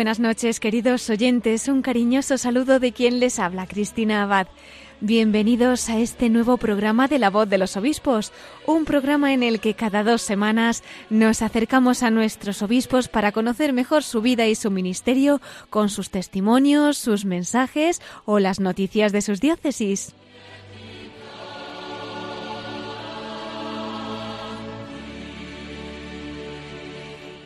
Buenas noches, queridos oyentes. Un cariñoso saludo de quien les habla, Cristina Abad. Bienvenidos a este nuevo programa de La Voz de los Obispos, un programa en el que cada dos semanas nos acercamos a nuestros obispos para conocer mejor su vida y su ministerio con sus testimonios, sus mensajes o las noticias de sus diócesis.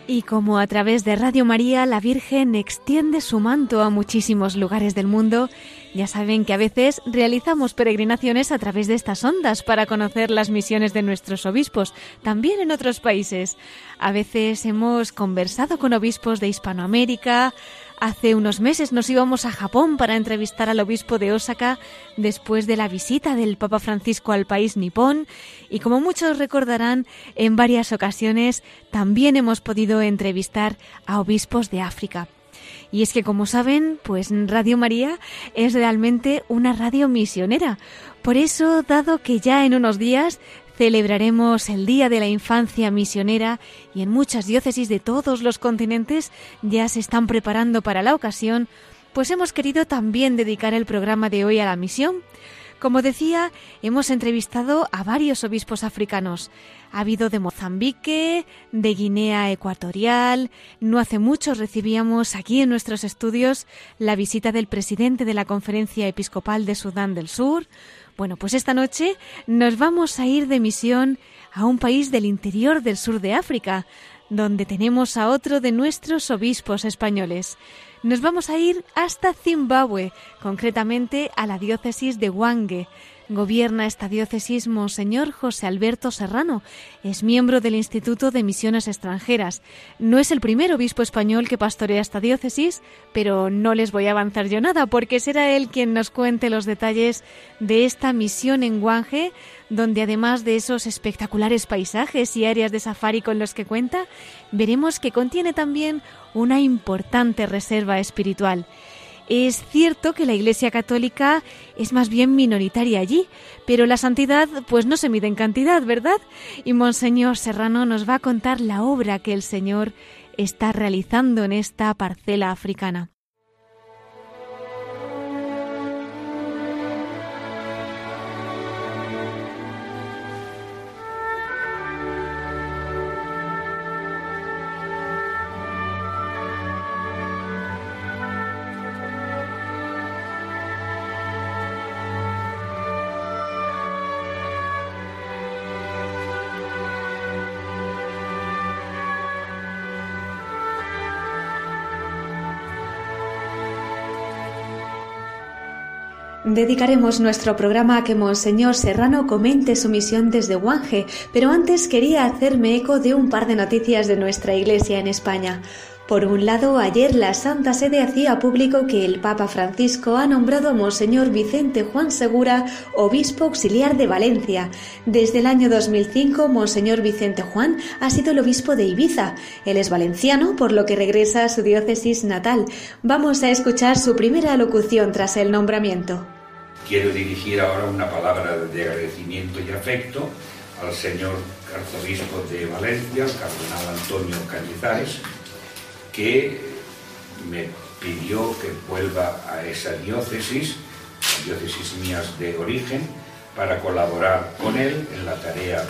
Y como a través de Radio María la Virgen extiende su manto a muchísimos lugares del mundo, ya saben que a veces realizamos peregrinaciones a través de estas ondas para conocer las misiones de nuestros obispos, también en otros países. A veces hemos conversado con obispos de Hispanoamérica, Hace unos meses nos íbamos a Japón para entrevistar al obispo de Osaka después de la visita del Papa Francisco al país nipón y como muchos recordarán, en varias ocasiones también hemos podido entrevistar a obispos de África. Y es que, como saben, pues Radio María es realmente una radio misionera. Por eso, dado que ya en unos días celebraremos el Día de la Infancia Misionera y en muchas diócesis de todos los continentes ya se están preparando para la ocasión, pues hemos querido también dedicar el programa de hoy a la misión. Como decía, hemos entrevistado a varios obispos africanos. Ha habido de Mozambique, de Guinea Ecuatorial. No hace mucho recibíamos aquí en nuestros estudios la visita del presidente de la Conferencia Episcopal de Sudán del Sur. Bueno, pues esta noche nos vamos a ir de misión a un país del interior del sur de África, donde tenemos a otro de nuestros obispos españoles. Nos vamos a ir hasta Zimbabue, concretamente a la diócesis de Wange, Gobierna esta diócesis Monseñor José Alberto Serrano. Es miembro del Instituto de Misiones Extranjeras. No es el primer obispo español que pastorea esta diócesis, pero no les voy a avanzar yo nada, porque será él quien nos cuente los detalles de esta misión en Guanje, donde además de esos espectaculares paisajes y áreas de safari con los que cuenta, veremos que contiene también una importante reserva espiritual. Es cierto que la Iglesia Católica es más bien minoritaria allí, pero la santidad pues no se mide en cantidad, ¿verdad? Y Monseñor Serrano nos va a contar la obra que el Señor está realizando en esta parcela africana. Dedicaremos nuestro programa a que Monseñor Serrano comente su misión desde Guanje, pero antes quería hacerme eco de un par de noticias de nuestra Iglesia en España. Por un lado, ayer la Santa Sede hacía público que el Papa Francisco ha nombrado a Monseñor Vicente Juan Segura obispo auxiliar de Valencia. Desde el año 2005, Monseñor Vicente Juan ha sido el obispo de Ibiza. Él es valenciano, por lo que regresa a su diócesis natal. Vamos a escuchar su primera locución tras el nombramiento. Quiero dirigir ahora una palabra de agradecimiento y afecto al señor arzobispo de Valencia, el cardenal Antonio Cañizares, que me pidió que vuelva a esa diócesis, diócesis mías de origen, para colaborar con él en la tarea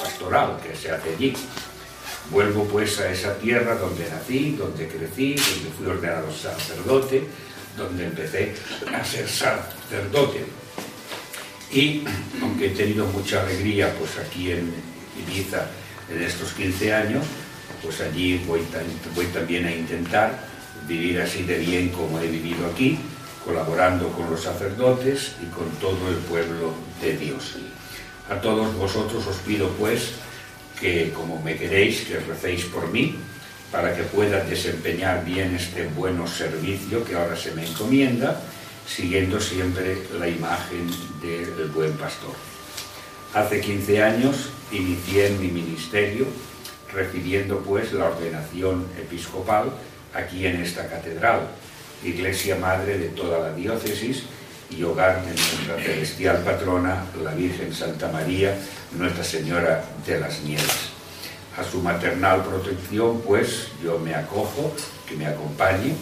pastoral que se hace allí. Vuelvo pues a esa tierra donde nací, donde crecí, donde fui ordenado sacerdote, donde empecé a ser sacerdote. Y aunque he tenido mucha alegría pues aquí en Ibiza en estos 15 años, pues allí voy, voy también a intentar vivir así de bien como he vivido aquí, colaborando con los sacerdotes y con todo el pueblo de Dios. A todos vosotros os pido pues que como me queréis, que recéis por mí, para que pueda desempeñar bien este bueno servicio que ahora se me encomienda, siguiendo siempre la imagen del buen pastor. Hace 15 años inicié mi ministerio, recibiendo pues la ordenación episcopal aquí en esta catedral, iglesia madre de toda la diócesis y hogar de nuestra celestial patrona, la Virgen Santa María, Nuestra Señora de las Nieves. A su maternal protección, pues, yo me acojo, que me acompañe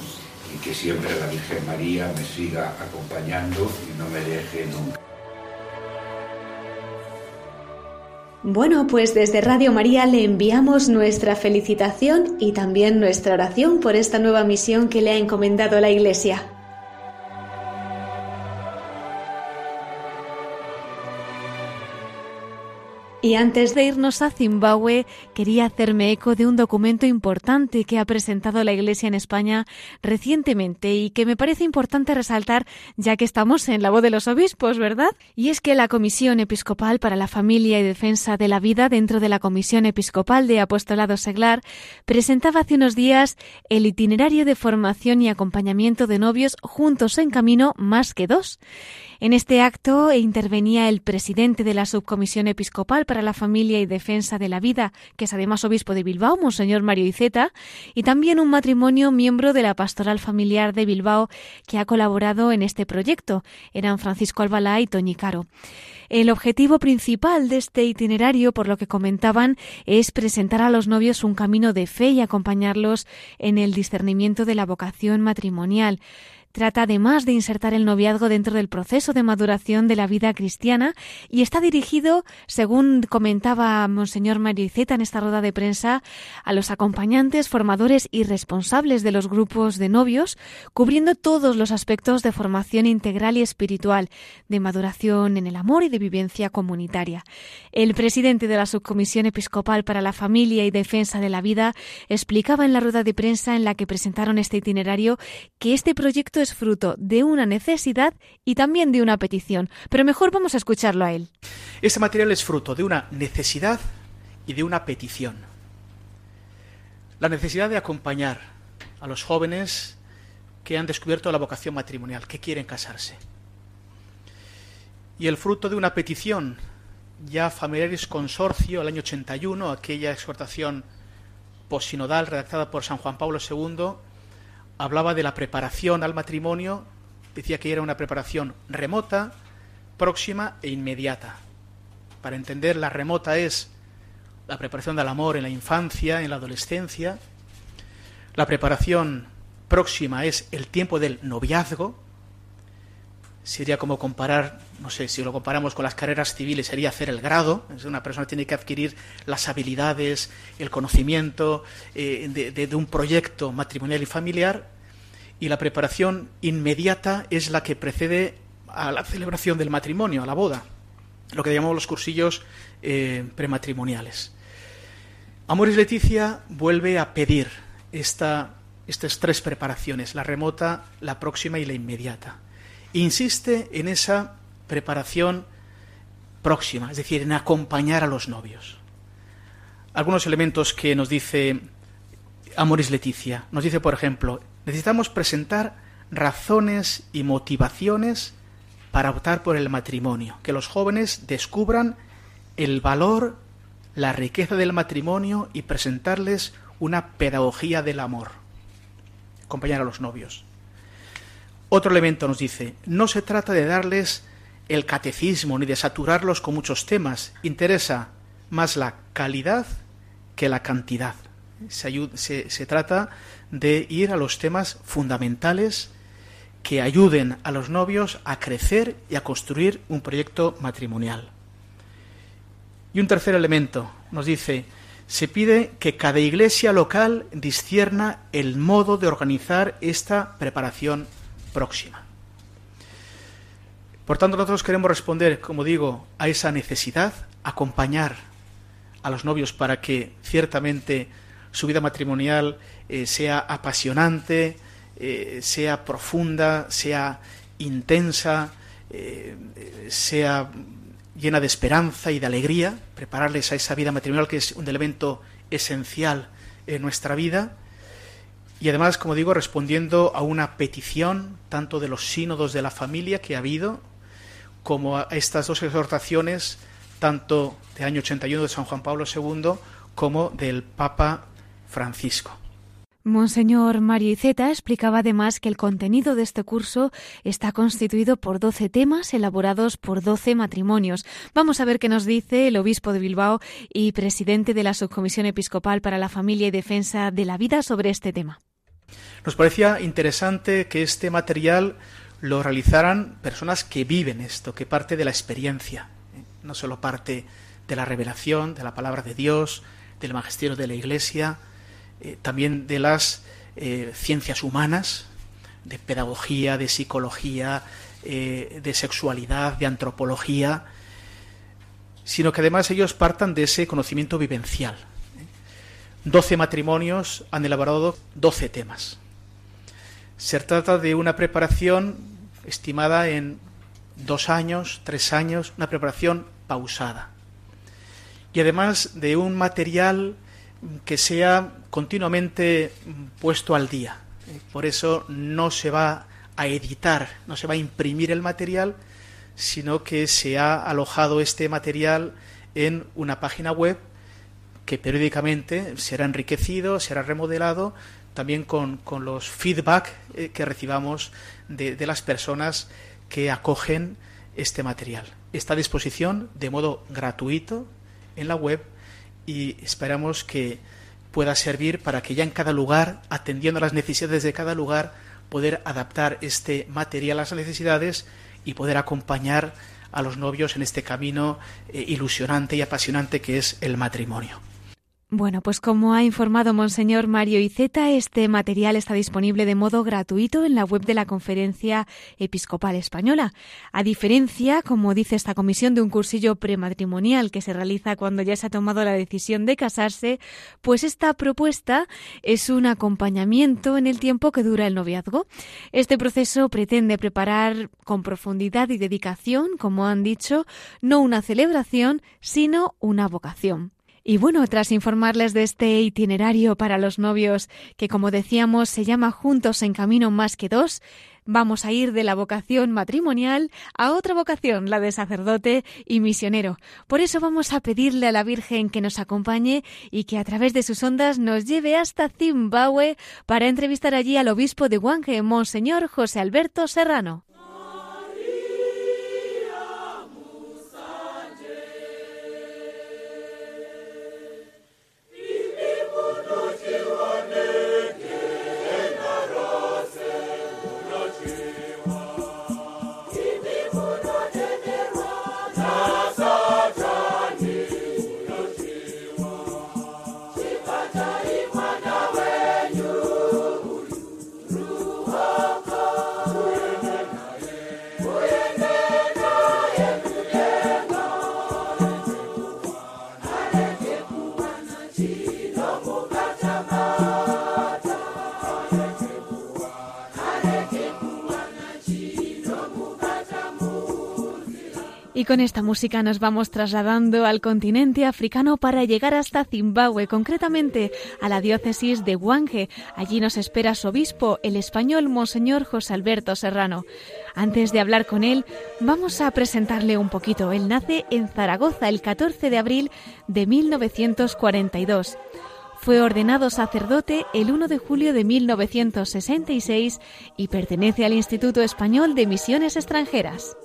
y que siempre la Virgen María me siga acompañando y no me deje nunca. Bueno, pues desde Radio María le enviamos nuestra felicitación y también nuestra oración por esta nueva misión que le ha encomendado la Iglesia. Y antes de irnos a Zimbabue, quería hacerme eco de un documento importante que ha presentado la Iglesia en España recientemente y que me parece importante resaltar ya que estamos en la voz de los obispos, ¿verdad? Y es que la Comisión Episcopal para la Familia y Defensa de la Vida dentro de la Comisión Episcopal de Apostolado Seglar presentaba hace unos días el itinerario de formación y acompañamiento de novios juntos en camino más que dos. En este acto intervenía el presidente de la Subcomisión Episcopal para la Familia y Defensa de la Vida, que es además obispo de Bilbao, Monseñor Mario Iceta, y también un matrimonio miembro de la Pastoral Familiar de Bilbao que ha colaborado en este proyecto. Eran Francisco Albalá y Toñi Caro. El objetivo principal de este itinerario, por lo que comentaban, es presentar a los novios un camino de fe y acompañarlos en el discernimiento de la vocación matrimonial. Trata además de insertar el noviazgo dentro del proceso de maduración de la vida cristiana y está dirigido, según comentaba Monseñor Mariceta en esta rueda de prensa, a los acompañantes, formadores y responsables de los grupos de novios, cubriendo todos los aspectos de formación integral y espiritual, de maduración en el amor y de vivencia comunitaria. El presidente de la Subcomisión Episcopal para la Familia y Defensa de la Vida explicaba en la rueda de prensa en la que presentaron este itinerario que este proyecto es fruto de una necesidad y también de una petición. Pero mejor vamos a escucharlo a él. Este material es fruto de una necesidad y de una petición. La necesidad de acompañar a los jóvenes que han descubierto la vocación matrimonial, que quieren casarse. Y el fruto de una petición, ya Familiares Consorcio, el año 81, aquella exhortación posinodal redactada por San Juan Pablo II, hablaba de la preparación al matrimonio, decía que era una preparación remota, próxima e inmediata. Para entender, la remota es la preparación del amor en la infancia, en la adolescencia. La preparación próxima es el tiempo del noviazgo. Sería como comparar, no sé, si lo comparamos con las carreras civiles, sería hacer el grado. Una persona tiene que adquirir las habilidades, el conocimiento eh, de un proyecto matrimonial y familiar y la preparación inmediata es la que precede a la celebración del matrimonio, a la boda, lo que llamamos los cursillos eh, prematrimoniales. Amores Leticia vuelve a pedir esta, estas tres preparaciones, la remota, la próxima y la inmediata. Insiste en esa preparación próxima, es decir, en acompañar a los novios. Algunos elementos que nos dice Amoris Leticia. Nos dice, por ejemplo, necesitamos presentar razones y motivaciones para optar por el matrimonio, que los jóvenes descubran el valor, la riqueza del matrimonio y presentarles una pedagogía del amor. Acompañar a los novios. Otro elemento nos dice, no se trata de darles el catecismo ni de saturarlos con muchos temas, interesa más la calidad que la cantidad. Se, se, trata de ir a los temas fundamentales que ayuden a los novios a crecer y a construir un proyecto matrimonial. Y un tercer elemento nos dice, se pide que cada iglesia local discierna el modo de organizar esta preparación próxima. Por tanto, nosotros queremos responder, como digo, a esa necesidad, acompañar a los novios para que ciertamente su vida matrimonial eh, sea apasionante, eh, sea profunda, sea intensa, eh, sea llena de esperanza y de alegría, prepararles a esa vida matrimonial que es un elemento esencial en nuestra vida y además, como digo, respondiendo a una petición tanto de los sínodos de la familia que ha habido, como a estas dos exhortaciones, tanto del año 81 de San Juan Pablo II como del Papa Francisco. Monseñor Mario Iceta explicaba además que el contenido de este curso está constituido por 12 temas elaborados por 12 matrimonios. Vamos a ver qué nos dice el obispo de Bilbao y presidente de la Subcomisión Episcopal para la Familia y Defensa de la Vida sobre este tema. Nos parecía interesante que este material lo realizaran personas que viven esto, que parte de la experiencia, ¿eh? no solo parte de la revelación, de la palabra de Dios, del magisterio de la Iglesia, eh, también de las eh, ciencias humanas, de pedagogía, de psicología, de sexualidad, de antropología, sino que además ellos partan de ese conocimiento vivencial. Doce matrimonios han elaborado doce temas. Se trata de una preparación estimada en dos años, tres años, una preparación pausada. Y además de un material que sea continuamente puesto al día. Por eso no se va a editar, no se va a imprimir el material, sino que se ha alojado este material en una página web que periódicamente será enriquecido, será remodelado, también con, los feedback eh, que recibamos de, de las personas que acogen este material. Está a disposición de modo gratuito en la web y esperamos que pueda servir para que ya en cada lugar, atendiendo a las necesidades de cada lugar, poder adaptar este material a las necesidades y poder acompañar a los novios en este camino eh, ilusionante y apasionante que es el matrimonio. Bueno, pues como ha informado Monseñor Mario Iceta, este material está disponible de modo gratuito en la web de la Conferencia Episcopal Española. A diferencia, como dice esta comisión, de un cursillo prematrimonial que se realiza cuando ya se ha tomado la decisión de casarse, pues esta propuesta es un acompañamiento en el tiempo que dura el noviazgo. Este proceso pretende preparar con profundidad y dedicación, como han dicho, no una celebración, sino una vocación. Y bueno, tras informarles de este itinerario para los novios, que como decíamos se llama Juntos en Camino más que dos, vamos a ir de la vocación matrimonial a otra vocación, la de sacerdote y misionero. Por eso vamos a pedirle a la Virgen que nos acompañe y que a través de sus ondas nos lleve hasta Zimbabue para entrevistar allí al obispo de Huange, Monseñor José Alberto Serrano. Y con esta música nos vamos trasladando al continente africano para llegar hasta Zimbabue, concretamente a la diócesis de Huange. Allí nos espera su obispo, el español Monseñor José Alberto Serrano. Antes de hablar con él, vamos a presentarle un poquito. Él nace en Zaragoza el 14 de abril de 1942. Fue ordenado sacerdote el 1 de julio de 1966 y pertenece al Instituto Español de Misiones Extranjeras.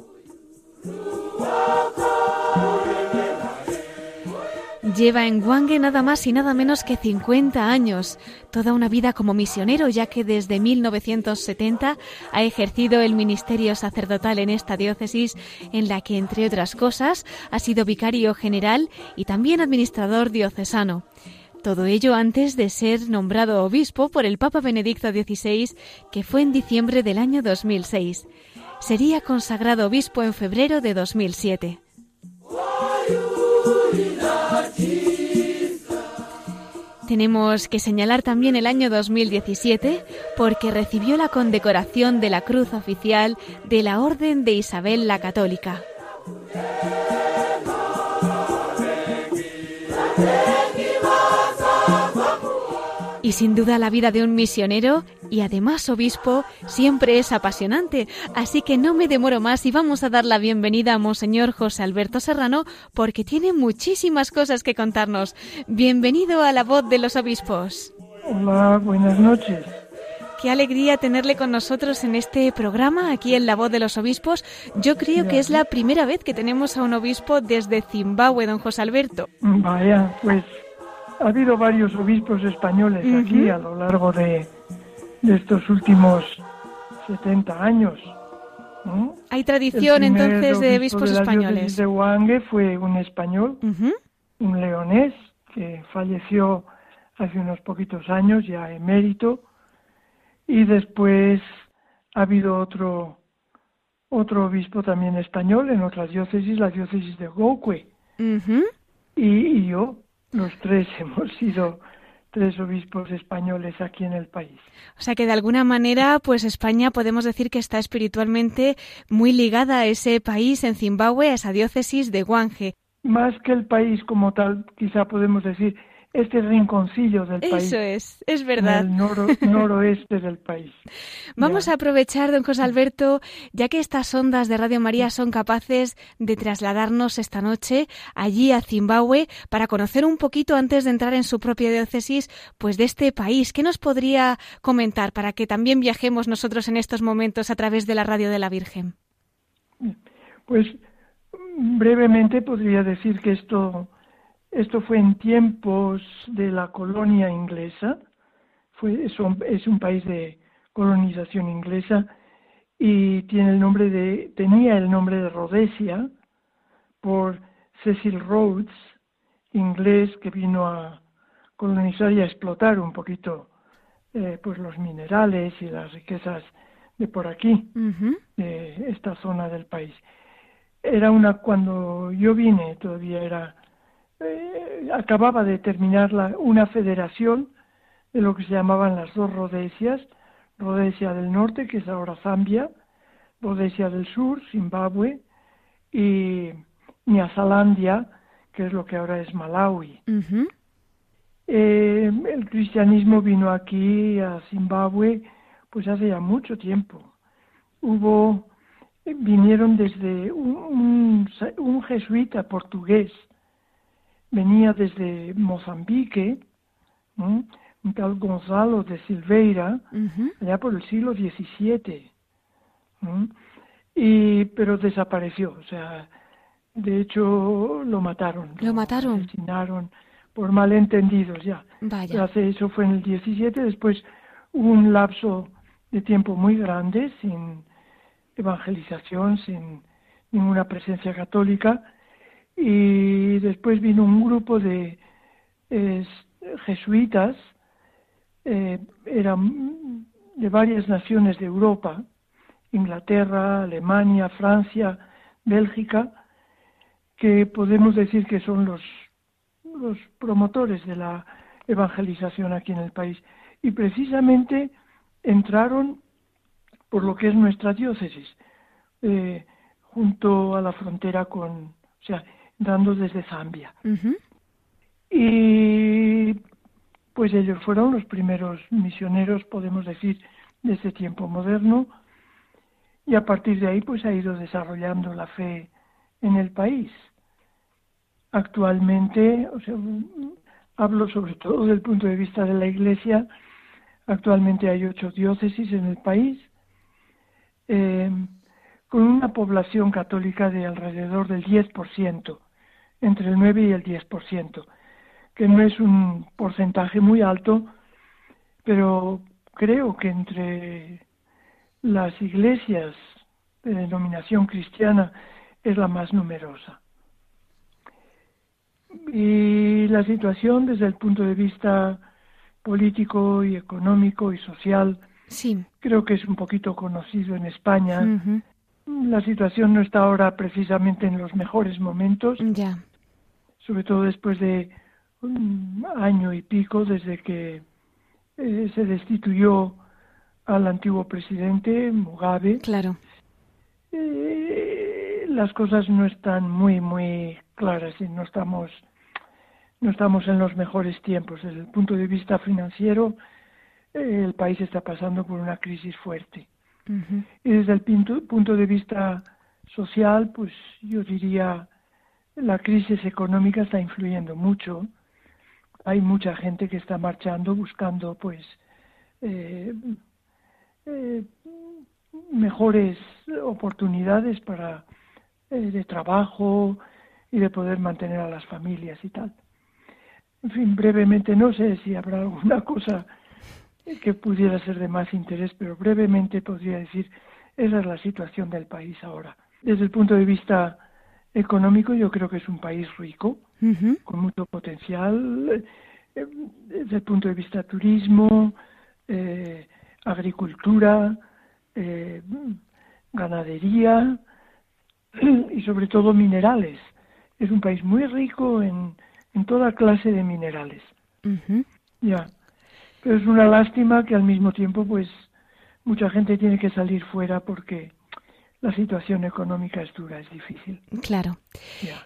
Lleva en Wange nada más y nada menos que 50 años, toda una vida como misionero, ya que desde 1970 ha ejercido el ministerio sacerdotal en esta diócesis, en la que, entre otras cosas, ha sido vicario general y también administrador diocesano. Todo ello antes de ser nombrado obispo por el Papa Benedicto XVI, que fue en diciembre del año 2006 sería consagrado obispo en febrero de 2007. Tenemos que señalar también el año 2017 porque recibió la condecoración de la Cruz Oficial de la Orden de Isabel la Católica. Y sin duda la vida de un misionero y además obispo siempre es apasionante, así que no me demoro más y vamos a dar la bienvenida a Monseñor José Alberto Serrano porque tiene muchísimas cosas que contarnos. Bienvenido a la voz de los obispos. Hola, buenas noches. Qué alegría tenerle con nosotros en este programa, aquí en La Voz de los Obispos. Yo creo que es la primera vez que tenemos a un obispo desde Zimbabue, don José Alberto. Vaya, pues ha habido varios obispos españoles aquí a lo largo de, estos últimos 70 años. Hay tradición entonces de obispos de españoles. de Huangue fue un español, un leonés, que falleció hace unos poquitos años, ya emérito, y después ha habido otro otro obispo también español en otra diócesis, la diócesis de Gokwe. y, yo, los tres hemos sido tres obispos españoles aquí en el país. O sea que de alguna manera, pues España podemos decir que está espiritualmente muy ligada a ese país en Zimbabue, a esa diócesis de Guange. Más que el país como tal, quizá podemos decir este rinconcillo del país. Eso es, es verdad. el noroeste del país. Vamos a aprovechar, don José Alberto, ya que estas ondas de Radio María son capaces de trasladarnos esta noche allí a Zimbabue para conocer un poquito antes de entrar en su propia diócesis, pues de este país. ¿Qué nos podría comentar para que también viajemos nosotros en estos momentos a través de la Radio de la Virgen? Pues brevemente podría decir que esto esto fue en tiempos de la colonia inglesa, fue, es, un, país de colonización inglesa y tiene el nombre de, tenía el nombre de Rhodesia por Cecil Rhodes, inglés que vino a colonizar y a explotar un poquito eh, pues los minerales y las riquezas de por aquí, de esta zona del país. Era una, cuando yo vine, todavía era eh, acababa de terminar una federación de lo que se llamaban las dos Rodesias, Rodesia del Norte, que es ahora Zambia, Rodesia del Sur, Zimbabue, y Nyasalandia, que es lo que ahora es Malawi. Eh, el cristianismo vino aquí a Zimbabue pues hace ya mucho tiempo. Hubo, vinieron desde un jesuita portugués venía desde Mozambique, un tal Gonzalo de Silveira, allá por el siglo XVII, y, pero desapareció, o sea, de hecho lo mataron. Lo mataron. asesinaron por malentendidos ya. Vaya. Hace eso fue en el XVII, después hubo un lapso de tiempo muy grande sin evangelización, sin ninguna presencia católica, y después vino un grupo de jesuitas, eh, eran de varias naciones de Europa, Inglaterra, Alemania, Francia, Bélgica, que podemos decir que son los, los promotores de la evangelización aquí en el país. Y precisamente entraron por lo que es nuestra diócesis, eh, junto a la frontera con, o sea, dando desde Zambia. Y pues ellos fueron los primeros misioneros, podemos decir, de este tiempo moderno, y a partir de ahí pues ha ido desarrollando la fe en el país. Actualmente, o sea, hablo sobre todo desde el punto de vista de la Iglesia, actualmente hay ocho diócesis en el país, eh, con una población católica de alrededor del 10% entre el 9 y el 10%, que no es un porcentaje muy alto, pero creo que entre las iglesias de denominación cristiana es la más numerosa. Y la situación desde el punto de vista político y económico y social, sí. creo que es un poquito conocido en España. La situación no está ahora precisamente en los mejores momentos. Ya sobre todo después de un año y pico desde que eh, se destituyó al antiguo presidente Mugabe. Claro. Eh, las cosas no están muy, muy claras y no estamos, no estamos en los mejores tiempos. Desde el punto de vista financiero, eh, el país está pasando por una crisis fuerte. Y desde el punto de vista social, pues yo diría la crisis económica está influyendo mucho. Hay mucha gente que está marchando buscando pues eh, eh, mejores oportunidades para eh, de trabajo y de poder mantener a las familias y tal. En fin, brevemente, no sé si habrá alguna cosa que pudiera ser de más interés, pero brevemente podría decir, esa es la situación del país ahora. Desde el punto de vista económico, yo creo que es un país rico, con mucho potencial, eh, desde el punto de vista turismo, eh, agricultura, eh, ganadería y sobre todo minerales. Es un país muy rico en, en toda clase de minerales. Ya. Pero es una lástima que al mismo tiempo, pues, mucha gente tiene que salir fuera porque la situación económica es dura, es difícil. Claro.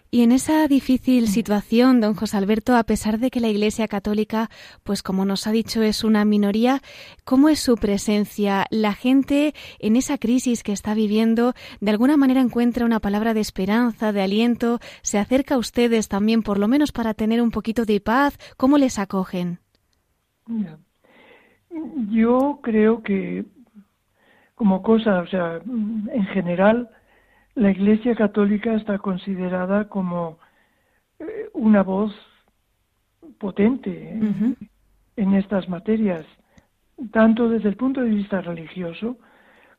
Y en esa difícil situación, don José Alberto, a pesar de que la Iglesia Católica, pues como nos ha dicho, es una minoría, ¿cómo es su presencia? ¿La gente en esa crisis que está viviendo de alguna manera encuentra una palabra de esperanza, de aliento? ¿Se acerca a ustedes también, por lo menos para tener un poquito de paz? ¿Cómo les acogen? Yo creo que como cosa, o sea, en general, la Iglesia Católica está considerada como eh, una voz potente ¿eh? en estas materias, tanto desde el punto de vista religioso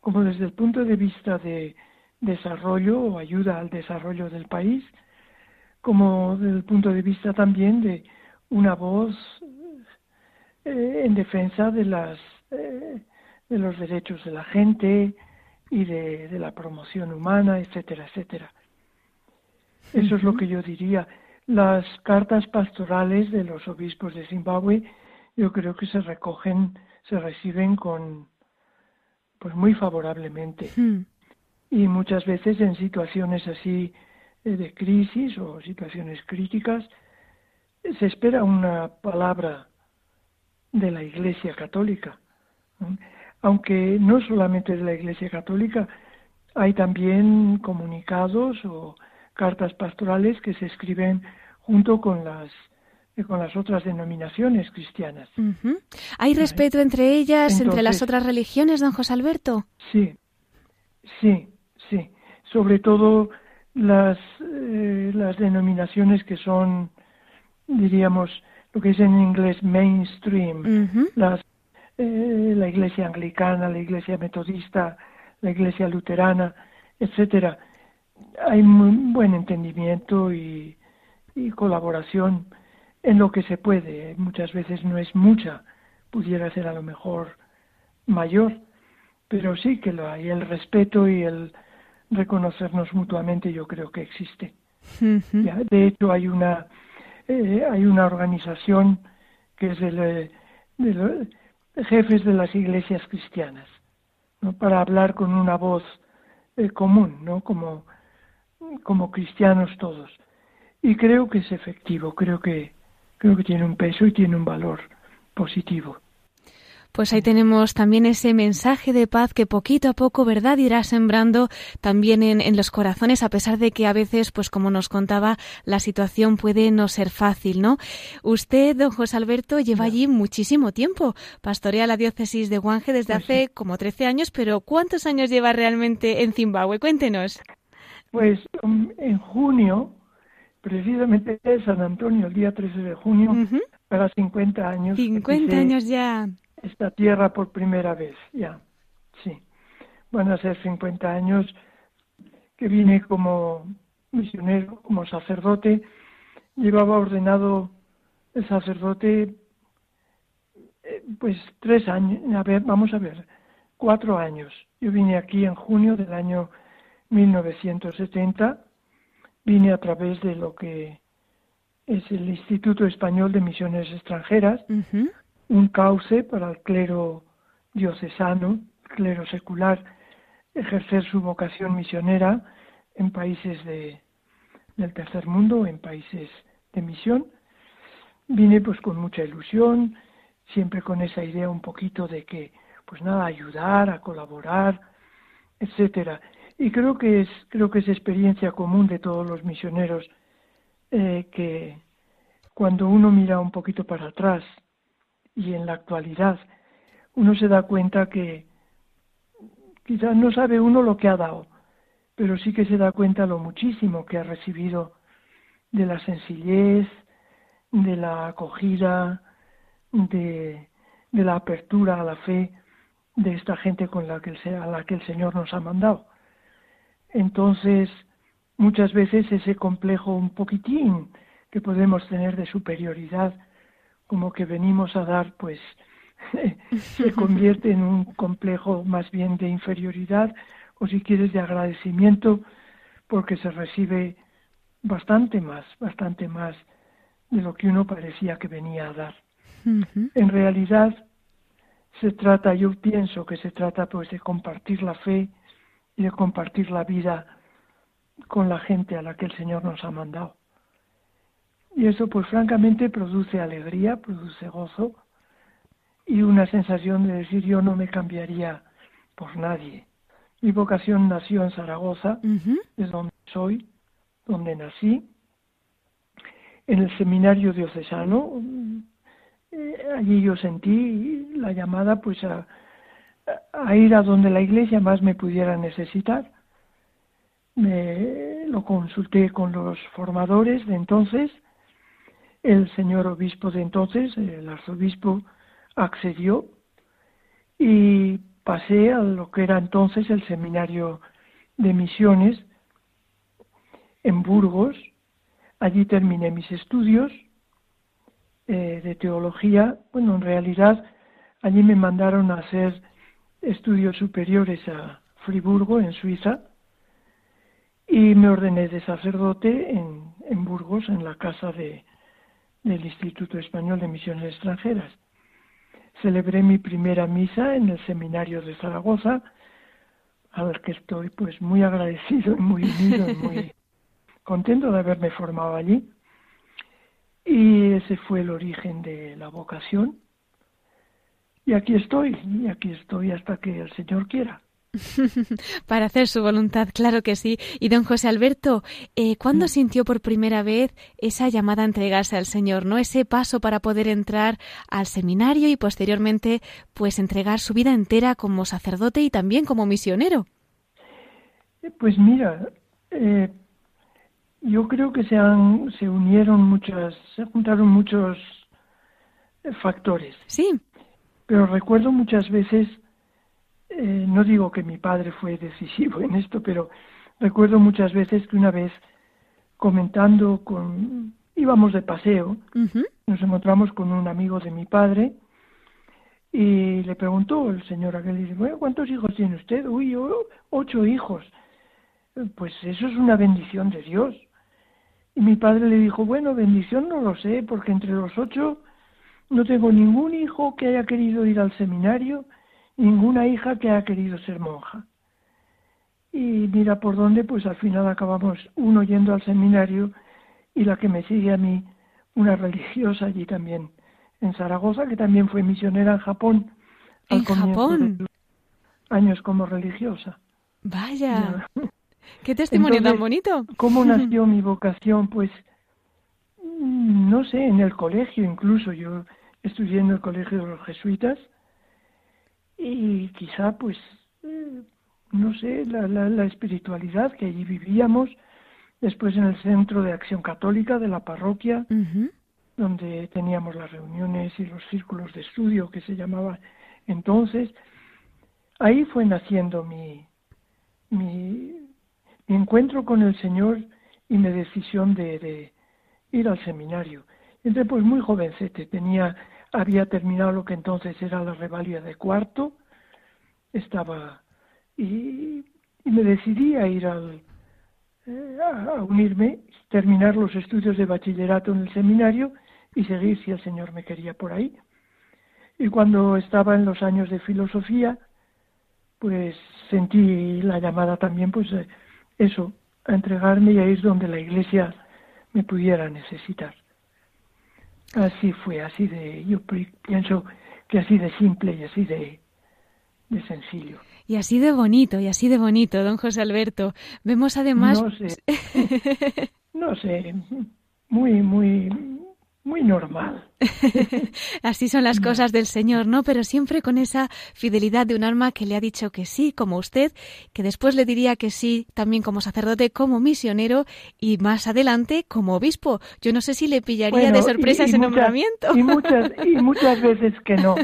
como desde el punto de vista de desarrollo o ayuda al desarrollo del país, como desde el punto de vista también de una voz eh, en defensa de las de los derechos de la gente y de, la promoción humana, etcétera, etcétera. Eso es lo que yo diría. Las cartas pastorales de los obispos de Zimbabue yo creo que se recogen, se reciben con, pues muy favorablemente. Y muchas veces en situaciones así eh, de crisis o situaciones críticas, se espera una palabra de la Iglesia Católica aunque no solamente de la Iglesia Católica, hay también comunicados o cartas pastorales que se escriben junto con las con las otras denominaciones cristianas. ¿Hay respeto entre ellas, entre las otras religiones, don José Alberto? Sí, sí, sí. Sobre todo las, eh, las denominaciones que son, diríamos, lo que es en inglés mainstream, las eh, la iglesia anglicana, la iglesia metodista, la iglesia luterana, etcétera. Hay muy buen entendimiento y, colaboración en lo que se puede. Muchas veces no es mucha, pudiera ser a lo mejor mayor, pero sí que lo hay. El respeto y el reconocernos mutuamente yo creo que existe. de hecho, hay una, eh, hay una organización que es el, de, jefes de las iglesias cristianas, ¿no? para hablar con una voz eh, común, ¿no? como, como cristianos todos. Y creo que es efectivo, creo que, creo que tiene un peso y tiene un valor positivo. Pues ahí tenemos también ese mensaje de paz que poquito a poco, ¿verdad?, irá sembrando también en, los corazones, a pesar de que a veces, pues como nos contaba, la situación puede no ser fácil, ¿no? Usted, don José Alberto, lleva allí muchísimo tiempo. Pastorea la diócesis de Guanje desde pues hace como 13 años, pero ¿cuántos años lleva realmente en Zimbabue? Cuéntenos. Pues um, en junio, precisamente en San Antonio, el día 13 de junio, para 50 años. 50 años ya esta tierra por primera vez, ya, sí. Van a ser 50 años que vine como misionero, como sacerdote. Llevaba ordenado el sacerdote, eh, pues tres años, a ver, vamos a ver, cuatro años. Yo vine aquí en junio del año 1970, vine a través de lo que es el Instituto Español de Misiones Extranjeras, un cauce para el clero diocesano, el clero secular, ejercer su vocación misionera en países de, del tercer mundo, en países de misión. vine pues con mucha ilusión, siempre con esa idea un poquito de que, pues nada, ayudar, a colaborar, etcétera. Y creo que es, creo que es experiencia común de todos los misioneros eh, que cuando uno mira un poquito para atrás y en la actualidad, uno se da cuenta que quizás no sabe uno lo que ha dado, pero sí que se da cuenta lo muchísimo que ha recibido de la sencillez, de la acogida, de, la apertura a la fe de esta gente con la que el, a la que el Señor nos ha mandado. Entonces, muchas veces ese complejo un poquitín que podemos tener de superioridad, como que venimos a dar, pues se convierte en un complejo más bien de inferioridad o si quieres de agradecimiento porque se recibe bastante más, bastante más de lo que uno parecía que venía a dar. En realidad se trata, yo pienso que se trata pues de compartir la fe y de compartir la vida con la gente a la que el Señor nos ha mandado. Y eso pues francamente produce alegría, produce gozo y una sensación de decir yo no me cambiaría por nadie. Mi vocación nació en Zaragoza, es donde soy, donde nací, en el seminario diocesano. Eh, allí yo sentí la llamada pues a, a, ir a donde la iglesia más me pudiera necesitar. Me lo consulté con los formadores de entonces, el señor obispo de entonces, el arzobispo, accedió y pasé a lo que era entonces el seminario de misiones en Burgos. Allí terminé mis estudios eh, de teología. Bueno, en realidad allí me mandaron a hacer estudios superiores a Friburgo, en Suiza, y me ordené de sacerdote en, en Burgos, en la casa de, del Instituto Español de Misiones Extranjeras. Celebré mi primera misa en el seminario de Zaragoza, al que estoy pues muy agradecido y muy unido y muy contento de haberme formado allí. Y ese fue el origen de la vocación. Y aquí estoy, y aquí estoy hasta que el Señor quiera. Para hacer su voluntad, claro que sí. Y don José Alberto, eh, ¿cuándo mm. sintió por primera vez esa llamada a entregarse al Señor, no ese paso para poder entrar al seminario y posteriormente, pues entregar su vida entera como sacerdote y también como misionero? Pues mira, eh, yo creo que se han, se unieron muchas, se juntaron muchos eh, factores. Sí. Pero recuerdo muchas veces eh, no digo que mi padre fue decisivo en esto, pero recuerdo muchas veces que una vez comentando con, íbamos de paseo, nos encontramos con un amigo de mi padre y le preguntó el señor aquel, dice, bueno, ¿cuántos hijos tiene usted? Uy, yo, ocho hijos. Pues eso es una bendición de Dios. Y mi padre le dijo, bueno, bendición no lo sé, porque entre los ocho no tengo ningún hijo que haya querido ir al seminario ninguna hija que ha querido ser monja. Y mira por dónde, pues al final acabamos uno yendo al seminario y la que me sigue a mí, una religiosa allí también, en Zaragoza, que también fue misionera en Japón. ¿En Japón? años como religiosa. Vaya. Qué testimonio tan bonito. ¿Cómo nació mi vocación? Pues no sé, en el colegio incluso. Yo estudié en el colegio de los jesuitas y quizá pues eh, no sé la, la, espiritualidad que allí vivíamos después en el centro de acción católica de la parroquia donde teníamos las reuniones y los círculos de estudio que se llamaba entonces ahí fue naciendo mi, mi, mi encuentro con el Señor y mi decisión de, de ir al seminario. Entonces pues muy jovencete tenía había terminado lo que entonces era la revalía de cuarto, estaba y, me decidí a ir al, eh, a unirme, terminar los estudios de bachillerato en el seminario y seguir si el Señor me quería por ahí. Y cuando estaba en los años de filosofía, pues sentí la llamada también, pues eso, a entregarme y a ir donde la Iglesia me pudiera necesitar. Así fue, así de, yo pienso que así de simple y así de, de sencillo. Y así de bonito, y así de bonito, don José Alberto. Vemos además... No sé, no sé muy, muy, muy normal. Así son las cosas del Señor, ¿no? Pero siempre con esa fidelidad de un alma que le ha dicho que sí, como usted, que después le diría que sí también como sacerdote, como misionero y más adelante como obispo. Yo no sé si le pillaría de sorpresa ese nombramiento. Y muchas, y muchas veces que no.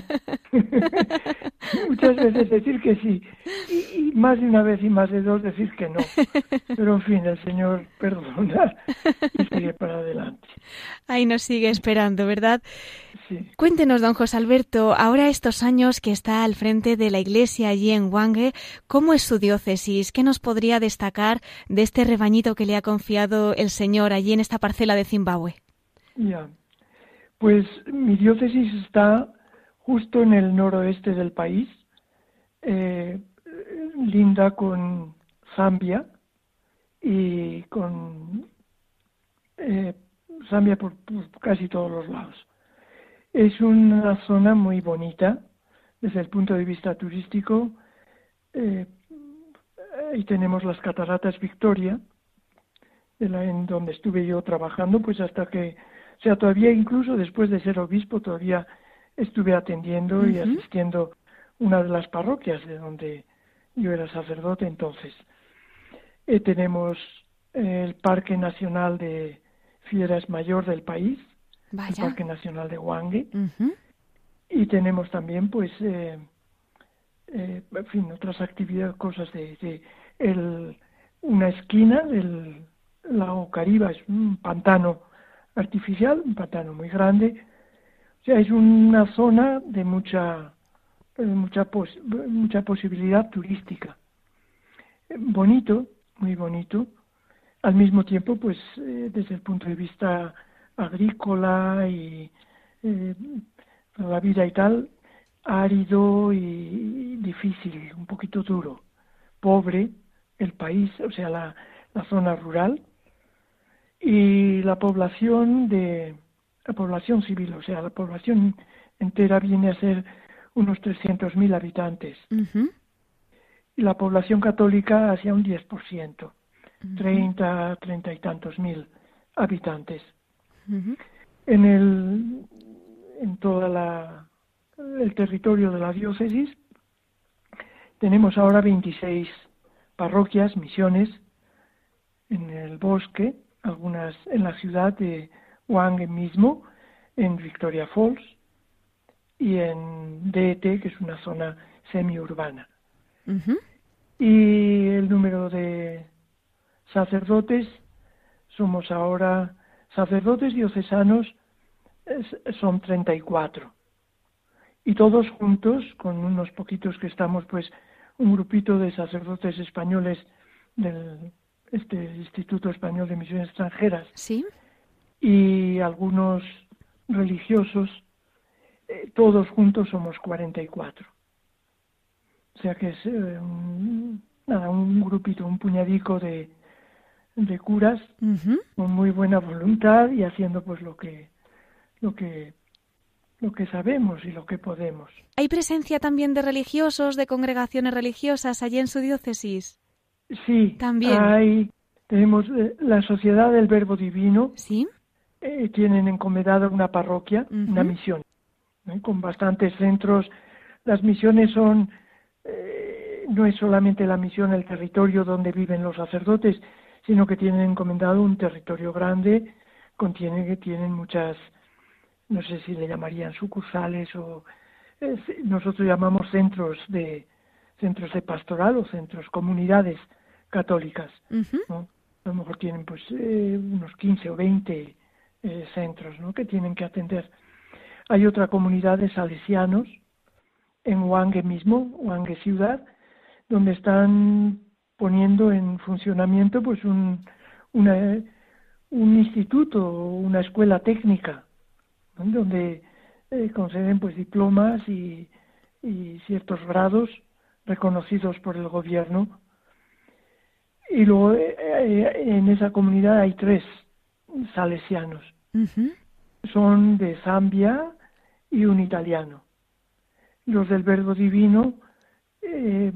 muchas veces decir que sí. Y, más de una vez y más de dos decir que no. Pero en fin, el Señor perdona y sigue para adelante. Ahí nos sigue esperando, ¿verdad? Cuéntenos, don José Alberto, ahora estos años que está al frente de la iglesia allí en Wange, ¿cómo es su diócesis? ¿Qué nos podría destacar de este rebañito que le ha confiado el Señor allí en esta parcela de Zimbabue? Ya, pues mi diócesis está justo en el noroeste del país, eh, linda con Zambia y con eh, Zambia por casi todos los lados. Es una zona muy bonita desde el punto de vista turístico. Eh, ahí tenemos las cataratas Victoria, en donde estuve yo trabajando, pues hasta que, o sea, todavía incluso después de ser obispo, todavía estuve atendiendo y asistiendo una de las parroquias de donde yo era sacerdote entonces. Eh, tenemos el Parque Nacional de Fieras Mayor del país, el Parque Nacional de Wange. Y tenemos también, pues, eh, eh, en fin, otras actividades, cosas de, el, una esquina del lago Cariba, es un pantano artificial, un pantano muy grande. O sea, es una zona de mucha, mucha, mucha posibilidad turística. Bonito, muy bonito. Al mismo tiempo, pues, eh, desde el punto de vista agrícola y eh, la vida y tal, árido y difícil, un poquito duro, pobre el país, o sea, la, la zona rural y la población de la población civil, o sea, la población entera viene a ser unos 300.000 habitantes. Y la población católica hacia un 10%, 30, 30 y tantos mil habitantes. En el en toda la el territorio de la diócesis. Tenemos ahora 26 parroquias, misiones en el bosque, algunas en la ciudad de Wange mismo, en Victoria Falls y en DET, que es una zona semiurbana. Y el número de sacerdotes somos ahora sacerdotes diocesanos son 34. Y todos juntos, con unos poquitos que estamos, pues, un grupito de sacerdotes españoles del este Instituto Español de Misiones Extranjeras. Sí. Y algunos religiosos, eh, todos juntos somos 44. O sea que es eh, un, nada, un grupito, un puñadico de, de curas con muy buena voluntad y haciendo pues lo que lo que lo que sabemos y lo que podemos. ¿Hay presencia también de religiosos, de congregaciones religiosas allí en su diócesis? Sí, también. Hay, tenemos eh, la Sociedad del Verbo Divino. Sí. Eh, tienen encomendada una parroquia, una misión, ¿eh? con bastantes centros. Las misiones son, no es solamente la misión, el territorio donde viven los sacerdotes, sino que tienen encomendado un territorio grande, contiene que tienen muchas, no sé si le llamarían sucursales o nosotros llamamos centros de centros de pastoral o centros comunidades católicas, ¿no? A lo mejor tienen pues eh, unos 15 o 20 eh, centros, ¿no? Que tienen que atender. Hay otra comunidad de salesianos en Wange mismo, Wange ciudad, donde están poniendo en funcionamiento pues un, una, un instituto, una escuela técnica, donde eh, conceden pues diplomas y, y, ciertos grados reconocidos por el gobierno. Y luego eh, eh, en esa comunidad hay tres salesianos. son de Zambia y un italiano. Los del Verbo Divino eh,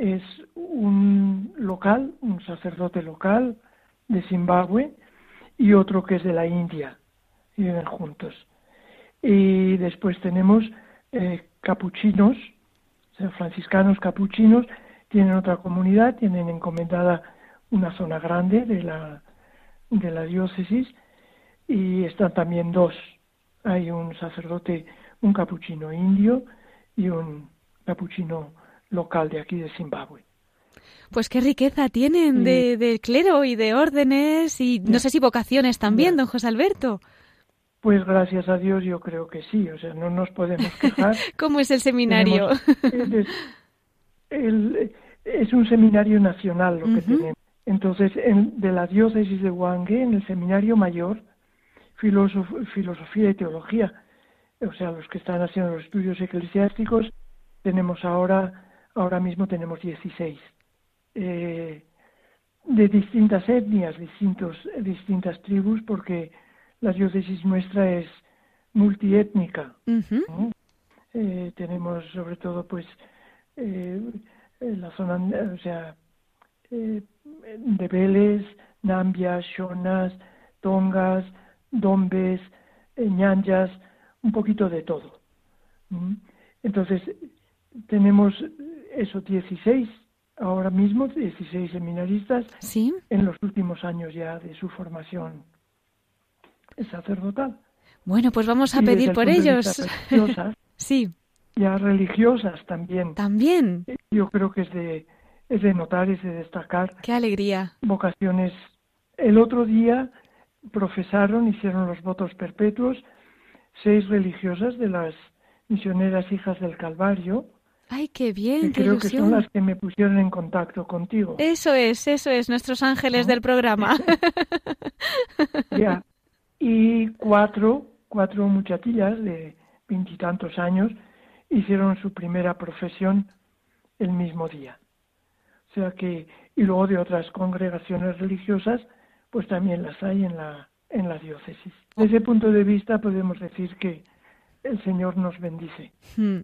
es un local, un sacerdote local de Zimbabue y otro que es de la India. Viven juntos. Y después tenemos eh, capuchinos, franciscanos capuchinos, tienen otra comunidad, tienen encomendada una zona grande de la, de la diócesis y están también dos. Hay un sacerdote, un capuchino indio y un capuchino local de aquí de Zimbabue. Pues qué riqueza tienen de, clero y de órdenes y no sé si vocaciones también, don José Alberto. Pues gracias a Dios yo creo que sí, o sea, no nos podemos quejar. ¿Cómo es el seminario? es un seminario nacional lo que tenemos. Entonces, en, de la diócesis de Huangue, en el seminario mayor, filosofía y teología, o sea, los que están haciendo los estudios eclesiásticos, tenemos ahora, ahora mismo tenemos 16. Eh, de distintas etnias, distintos, distintas tribus, porque la diócesis nuestra es multiétnica. Eh, tenemos sobre todo, pues, eh, la zona, o sea, de Vélez, Nambias, Shonas, Tongas, Dombes, Ñanjas, un poquito de todo. Entonces, tenemos esos 16 ahora mismo, 16 seminaristas en los últimos años ya de su formación sacerdotal. Bueno, pues vamos a pedir por ellos. sí. Ya religiosas también. También. Yo creo que es de, es de notar, es de destacar. Qué alegría. Vocaciones. El otro día profesaron, hicieron los votos perpetuos, seis religiosas de las misioneras hijas del Calvario. Ay, qué bien, qué creo que son las que me pusieron en contacto contigo. Eso es, eso es, nuestros ángeles del programa. ya. Y cuatro, cuatro muchachillas de veintitantos años hicieron su primera profesión el mismo día. O sea que, y luego de otras congregaciones religiosas, pues también las hay en la, en la diócesis. Desde ese punto de vista podemos decir que el Señor nos bendice. Hmm.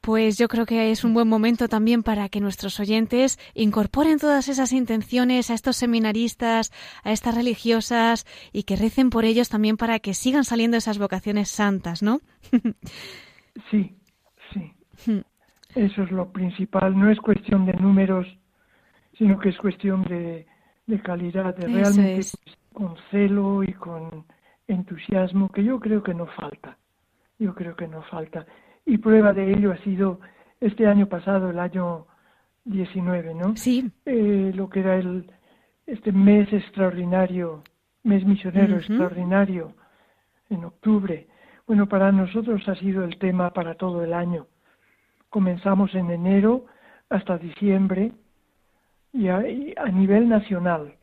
Pues yo creo que es un buen momento también para que nuestros oyentes incorporen todas esas intenciones a estos seminaristas, a estas religiosas y que recen por ellos también para que sigan saliendo esas vocaciones santas, ¿no? sí, sí. Hmm. Eso es lo principal. No es cuestión de números, sino que es cuestión de, de calidad, de realmente pues, con celo y con entusiasmo, que yo creo que no falta. Yo creo que no falta. Y prueba de ello ha sido este año pasado, el año 19, ¿no? Sí. Eh, lo que era el, este mes extraordinario, mes misionero extraordinario, en octubre. Bueno, para nosotros ha sido el tema para todo el año. Comenzamos en enero hasta diciembre y a, nivel nacional.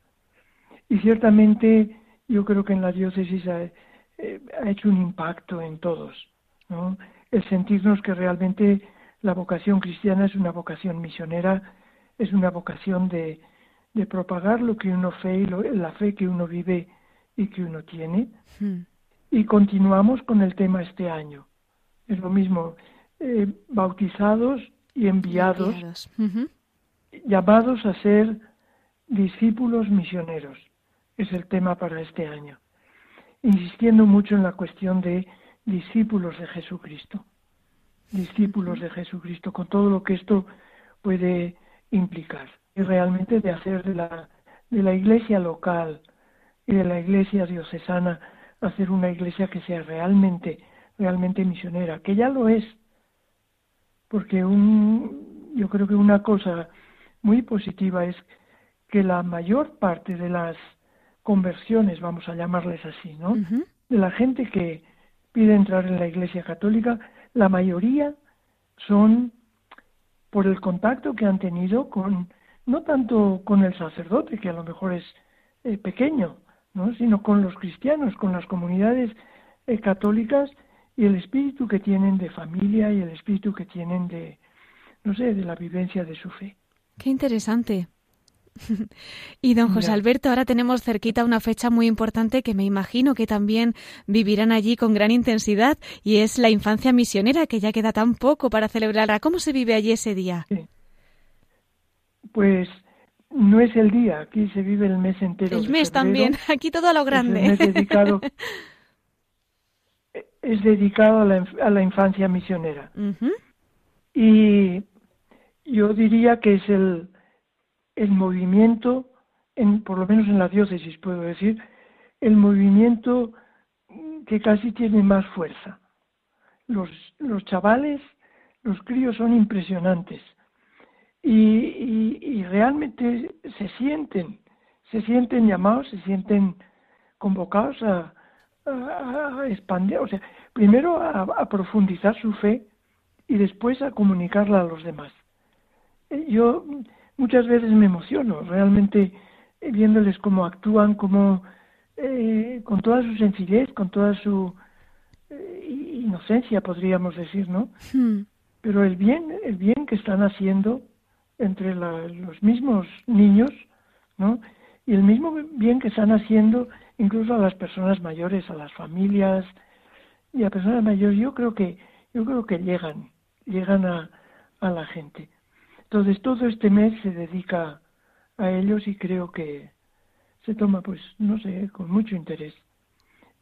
Y ciertamente yo creo que en la diócesis ha, eh, hecho un impacto en todos, ¿no? El sentirnos que realmente la vocación cristiana es una vocación misionera, es una vocación de, de propagar lo que uno fe y la fe que uno vive y que uno tiene. Hmm. Y continuamos con el tema este año. Es lo mismo, eh, bautizados y enviados llamados a ser discípulos misioneros. Es el tema para este año. Insistiendo mucho en la cuestión de discípulos de Jesucristo. Discípulos de Jesucristo, con todo lo que esto puede implicar. Y realmente de hacer de la, de la iglesia local y de la iglesia diocesana hacer una iglesia que sea realmente, realmente misionera, que ya lo es. Porque un, yo creo que una cosa muy positiva es que la mayor parte de las conversiones, vamos a llamarles así, ¿no? De la gente que pide entrar en la Iglesia Católica, la mayoría son por el contacto que han tenido con, no tanto con el sacerdote, que a lo mejor es eh, pequeño, ¿no? sino con los cristianos, con las comunidades eh, católicas y el espíritu que tienen de familia y el espíritu que tienen de, no sé, de la vivencia de su fe. Qué interesante. y don José Alberto, ahora tenemos cerquita una fecha muy importante que me imagino que también vivirán allí con gran intensidad y es la infancia misionera, que ya queda tan poco para celebrarla. ¿Cómo se vive allí ese día? Pues no es el día, aquí se vive el mes entero. El mes también, aquí todo a lo grande. Es, dedicado, es dedicado a la, a la infancia misionera. Y yo diría que es el, el movimiento, en, por lo menos en la diócesis puedo decir, el movimiento que casi tiene más fuerza. Los, los chavales, los críos son impresionantes y, y, realmente se sienten, se sienten llamados, se sienten convocados a, a, expandir, o sea, primero a, profundizar su fe y después a comunicarla a los demás. Eh, yo muchas veces me emociono, realmente eh, viéndoles cómo actúan, cómo eh, con toda su sencillez, con toda su inocencia, podríamos decir, ¿no? Hmm. Pero el bien, el bien que están haciendo entre los mismos niños, ¿no? Y el mismo bien que están haciendo incluso a las personas mayores, a las familias y a personas mayores, yo creo que yo creo que llegan, llegan a, a la gente. Entonces todo este mes se dedica a ellos y creo que se toma, pues, no sé, con mucho interés.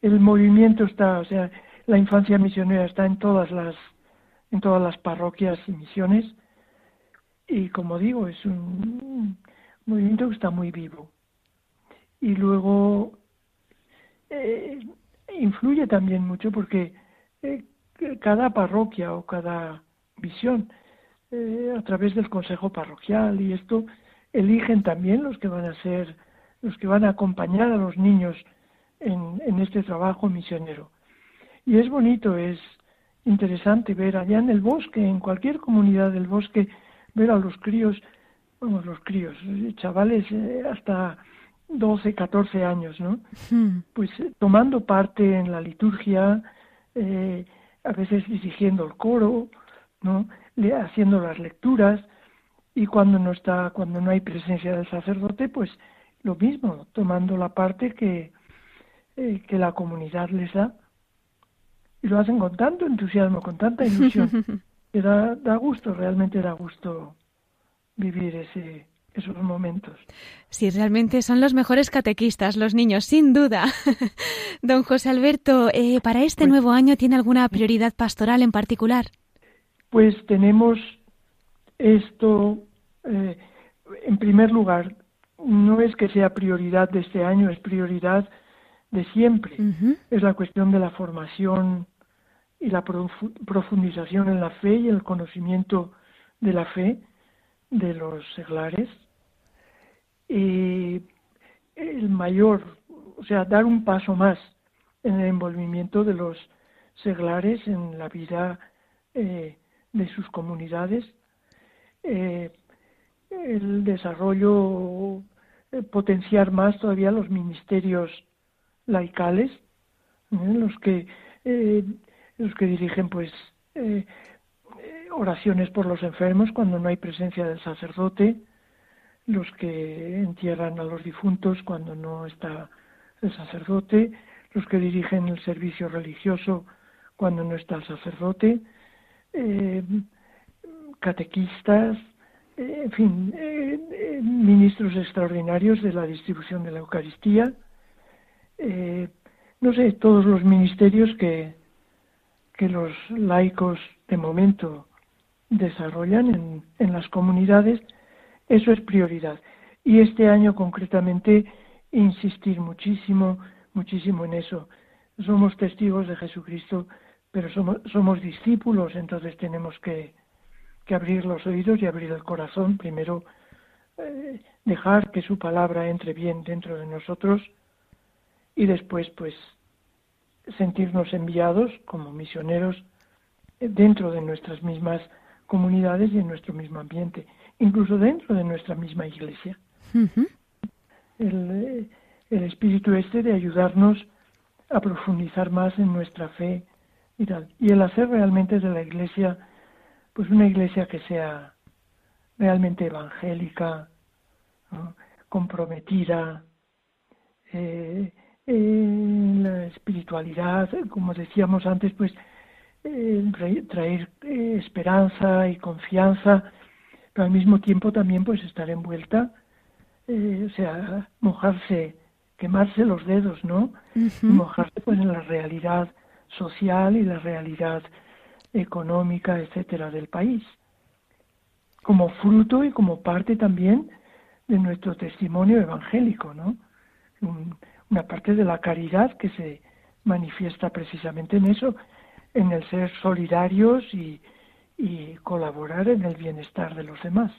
El movimiento está, o sea, la infancia misionera está en todas las, en todas las parroquias y misiones y como digo, es un movimiento que está muy vivo. Y luego eh, influye también mucho porque eh, cada parroquia o cada visión, eh, a través del consejo parroquial y esto, eligen también los que van a ser, los que van a acompañar a los niños en, en este trabajo misionero. Y es bonito, es interesante ver allá en el bosque, en cualquier comunidad del bosque, ver a los críos, vamos, los críos, chavales eh, hasta 12, 14 años, ¿no? Hmm. Pues eh, tomando parte en la liturgia, eh, a veces dirigiendo el coro, ¿no? Le, haciendo las lecturas y cuando no está, cuando no hay presencia del sacerdote, pues lo mismo, tomando la parte que, que la comunidad les da. Y lo hacen con tanto entusiasmo, con tanta ilusión. da, da gusto, realmente da gusto vivir ese, esos momentos. Sí, realmente son los mejores catequistas, los niños, sin duda. Don José Alberto, eh, ¿para este pues nuevo año tiene alguna prioridad pastoral en particular? Pues tenemos esto, eh, en primer lugar, no es que sea prioridad de este año, es prioridad de siempre. Es la cuestión de la formación y la profundización en la fe y el conocimiento de la fe de los seglares. Y el mayor, o sea, dar un paso más en el envolvimiento de los seglares en la vida eh, de sus comunidades, eh, el desarrollo, eh, potenciar más todavía los ministerios laicales, los que los que dirigen pues eh, eh, oraciones por los enfermos cuando no hay presencia del sacerdote, los que entierran a los difuntos cuando no está el sacerdote, los que dirigen el servicio religioso cuando no está el sacerdote, eh, catequistas, en fin, ministros extraordinarios de la distribución de la Eucaristía, no sé, todos los ministerios que, que los laicos de momento desarrollan en, las comunidades, eso es prioridad. Y este año concretamente insistir muchísimo, muchísimo en eso. Somos testigos de Jesucristo, pero somos, somos discípulos, entonces tenemos que, que, abrir los oídos y abrir el corazón, primero eh, dejar que su palabra entre bien dentro de nosotros y después pues sentirnos enviados como misioneros dentro de nuestras mismas comunidades y en nuestro mismo ambiente, incluso dentro de nuestra misma iglesia. el, el, espíritu este de ayudarnos a profundizar más en nuestra fe y tal. Y el hacer realmente de la iglesia, pues una iglesia que sea realmente evangélica, comprometida eh, en la espiritualidad, como decíamos antes, pues traer eh, esperanza y confianza, pero al mismo tiempo también pues estar envuelta, eh, o sea, mojarse, quemarse los dedos, ¿no? Mojarse pues en la realidad social y la realidad económica, etcétera, del país, como fruto y como parte también de nuestro testimonio evangélico, ¿no? una parte de la caridad que se manifiesta precisamente en eso, en el ser solidarios y, colaborar en el bienestar de los demás.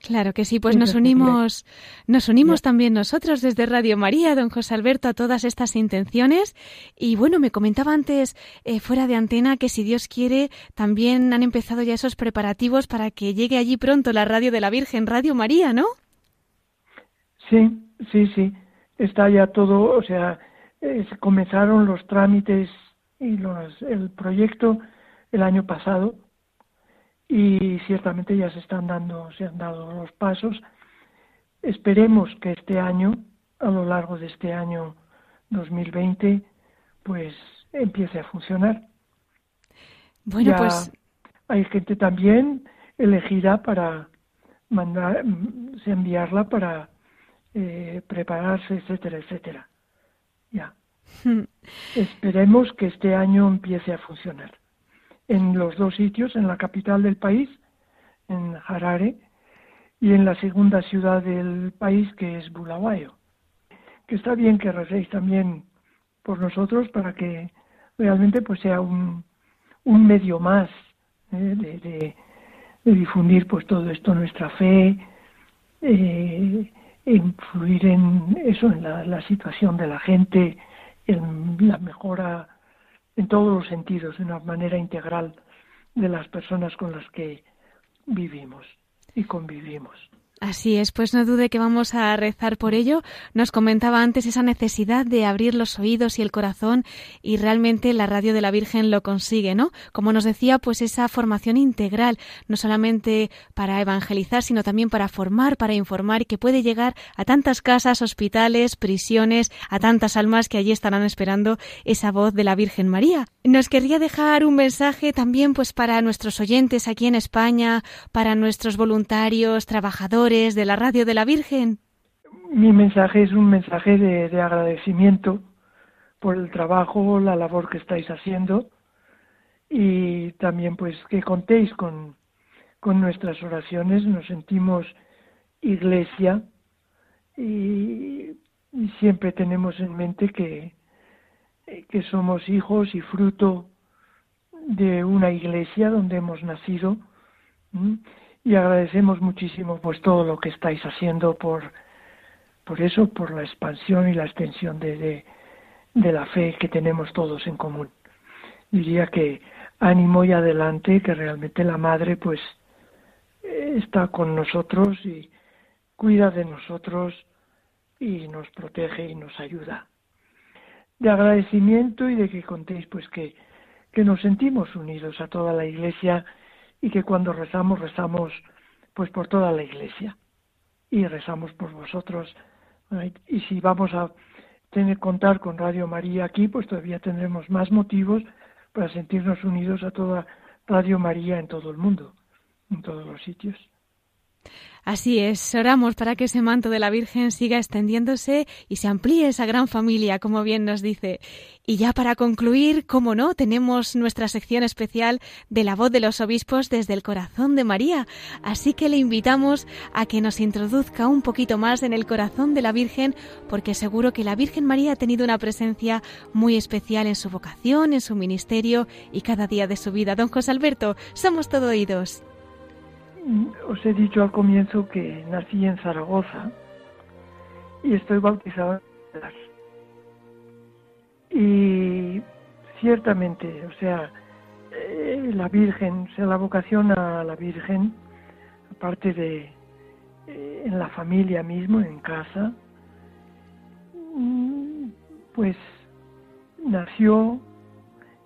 Claro que sí, pues nos unimos, nos unimos también nosotros desde Radio María, don José Alberto, a todas estas intenciones. Y bueno, me comentaba antes, eh, fuera de antena, que si Dios quiere, también han empezado ya esos preparativos para que llegue allí pronto la radio de la Virgen, Radio María, ¿no? Sí, sí, sí. Está ya todo, o sea, comenzaron los trámites y los, el proyecto el año pasado y ciertamente ya se están dando, se han dado los pasos. Esperemos que este año, a lo largo de este año 2020, pues empiece a funcionar. Bueno, pues hay gente también elegida para mandar, enviarla para eh, prepararse, etcétera, etcétera. Ya. Esperemos que este año empiece a funcionar. En los dos sitios, en la capital del país, en Harare, y en la segunda ciudad del país, que es Bulawayo. Que está bien que recéis también por nosotros para que realmente pues sea un, un medio más ¿eh? de, de, difundir pues todo esto, nuestra fe, eh, influir en eso, en la, la situación de la gente, en la mejora en todos los sentidos, de una manera integral de las personas con las que vivimos y convivimos. Así es, pues no dude que vamos a rezar por ello. Nos comentaba antes esa necesidad de abrir los oídos y el corazón y realmente la radio de la Virgen lo consigue, ¿no? Como nos decía, pues esa formación integral, no solamente para evangelizar, sino también para formar, para informar que puede llegar a tantas casas, hospitales, prisiones, a tantas almas que allí estarán esperando esa voz de la Virgen María. Nos querría dejar un mensaje también pues para nuestros oyentes aquí en España, para nuestros voluntarios, trabajadores, de la radio de la Virgen? Mi mensaje es un mensaje de, agradecimiento por el trabajo, la labor que estáis haciendo y también pues que contéis con, con nuestras oraciones. Nos sentimos iglesia y, siempre tenemos en mente que, que somos hijos y fruto de una iglesia donde hemos nacido y agradecemos muchísimo pues todo lo que estáis haciendo por por eso por la expansión y la extensión de, de, la fe que tenemos todos en común. Diría que ánimo y adelante que realmente la madre pues está con nosotros y cuida de nosotros y nos protege y nos ayuda. De agradecimiento y de que contéis pues que que nos sentimos unidos a toda la iglesia y que cuando rezamos, rezamos pues por toda la iglesia y rezamos por vosotros. Y si vamos a tener contar con Radio María aquí, pues todavía tendremos más motivos para sentirnos unidos a toda Radio María en todo el mundo, en todos los sitios. Así es, oramos para que ese manto de la Virgen siga extendiéndose y se amplíe esa gran familia, como bien nos dice. Y ya para concluir, como no, tenemos nuestra sección especial de la voz de los obispos desde el corazón de María. Así que le invitamos a que nos introduzca un poquito más en el corazón de la Virgen, porque seguro que la Virgen María ha tenido una presencia muy especial en su vocación, en su ministerio y cada día de su vida. Don José Alberto, somos todo oídos os he dicho al comienzo que nací en Zaragoza y estoy bautizado en y ciertamente, o sea, eh, la Virgen, o sea, la vocación a la Virgen, aparte de eh, en la familia mismo, en casa, mm, pues nació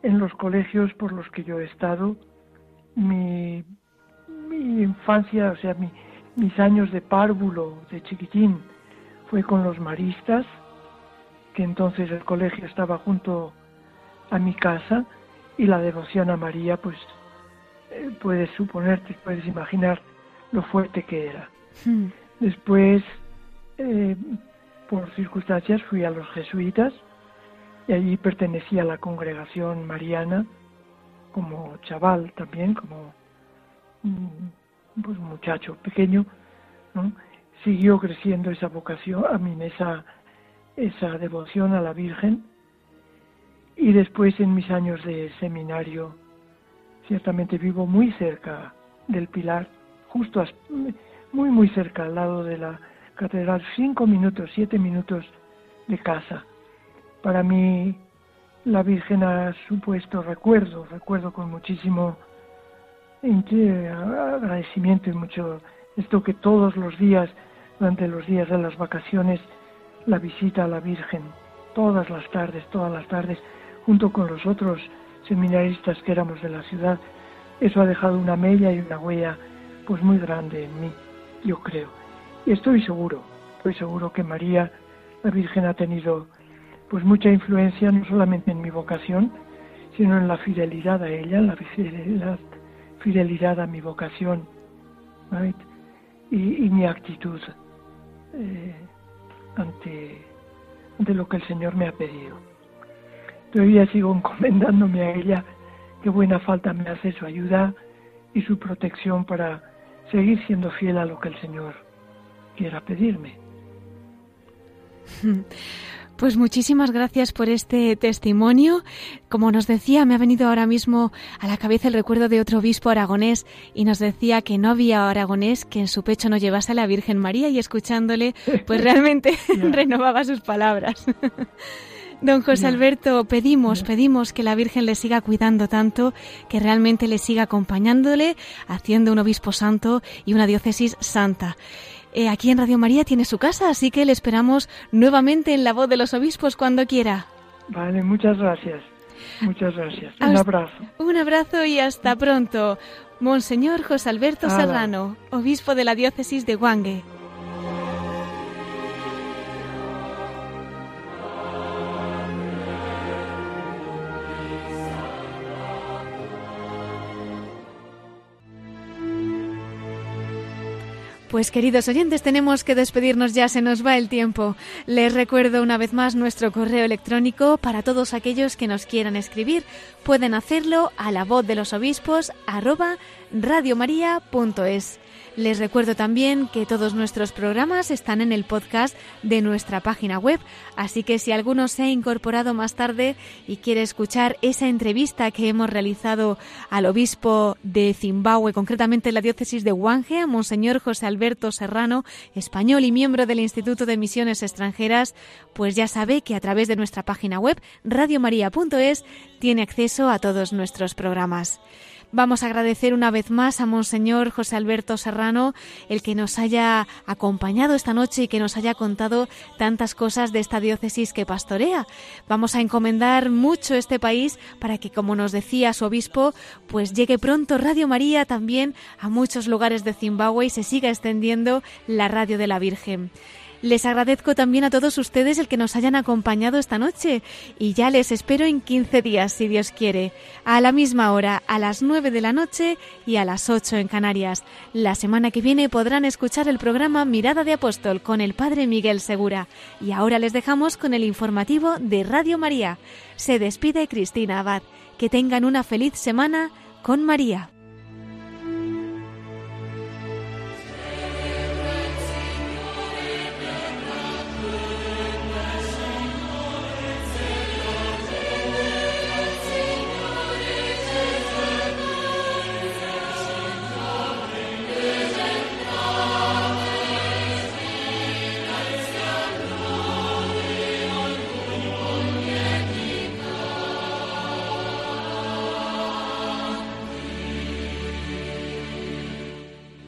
en los colegios por los que yo he estado. Mi mi infancia, o sea, mi, mis años de párvulo, de chiquitín, fue con los maristas, que entonces el colegio estaba junto a mi casa, y la devoción a María, pues eh, puedes suponerte, puedes imaginar lo fuerte que era. Hmm. Después, eh, por circunstancias, fui a los jesuitas y allí pertenecía a la congregación mariana como chaval también, como pues, un muchacho pequeño, siguió creciendo esa vocación, a mí esa, esa devoción a la Virgen. Y después en mis años de seminario, ciertamente vivo muy cerca del Pilar, justo muy, muy cerca, al lado de la catedral, cinco minutos, siete minutos de casa. Para mí la Virgen ha supuesto recuerdo, recuerdo con muchísimo agradecimiento y mucho esto que todos los días, durante los días de las vacaciones, la visita a la Virgen, todas las tardes, todas las tardes, junto con los otros seminaristas que éramos de la ciudad, eso ha dejado una mella y una huella pues muy grande en mí, yo creo. Y estoy seguro, estoy seguro que María, la Virgen, ha tenido pues mucha influencia no solamente en mi vocación, sino en la fidelidad a ella, la fidelidad, fidelidad a mi vocación y, mi actitud eh, ante, ante lo que el Señor me ha pedido. Todavía sigo encomendándome a ella, qué buena falta me hace su ayuda y su protección para seguir siendo fiel a lo que el Señor quiera pedirme. Pues muchísimas gracias por este testimonio. Como nos decía, me ha venido ahora mismo a la cabeza el recuerdo de otro obispo aragonés y nos decía que no había aragonés que en su pecho no llevase a la Virgen María y escuchándole, pues realmente renovaba sus palabras. Don José Alberto, pedimos, pedimos que la Virgen le siga cuidando tanto, que realmente le siga acompañándole, haciendo un obispo santo y una diócesis santa. Eh, aquí en Radio María tiene su casa, así que le esperamos nuevamente en la voz de los obispos cuando quiera. Vale, muchas gracias. Muchas gracias. Un abrazo. Un abrazo y hasta pronto. Monseñor José Alberto Serrano, obispo de la diócesis de Guangue. Pues queridos oyentes, tenemos que despedirnos ya, se nos va el tiempo. Les recuerdo una vez más nuestro correo electrónico para todos aquellos que nos quieran escribir. Pueden hacerlo a la voz de los obispos arroba radiomaria.es. Les recuerdo también que todos nuestros programas están en el podcast de nuestra página web, así que si alguno se ha incorporado más tarde y quiere escuchar esa entrevista que hemos realizado al obispo de Zimbabue, concretamente en la diócesis de Huange, a Monseñor José Alberto Serrano, español y miembro del Instituto de Misiones Extranjeras, pues ya sabe que a través de nuestra página web radiomaria.es tiene acceso a todos nuestros programas. Vamos a agradecer una vez más a Monseñor José Alberto Serrano el que nos haya acompañado esta noche y que nos haya contado tantas cosas de esta diócesis que pastorea. Vamos a encomendar mucho este país para que, como nos decía su obispo, pues llegue pronto Radio María también a muchos lugares de Zimbabue y se siga extendiendo la radio de la Virgen. Les agradezco también a todos ustedes el que nos hayan acompañado esta noche y ya les espero en 15 días, si Dios quiere, a la misma hora, a las 9 de la noche y a las 8 en Canarias. La semana que viene podrán escuchar el programa Mirada de Apóstol con el Padre Miguel Segura. Y ahora les dejamos con el informativo de Radio María. Se despide Cristina Abad. Que tengan una feliz semana con María.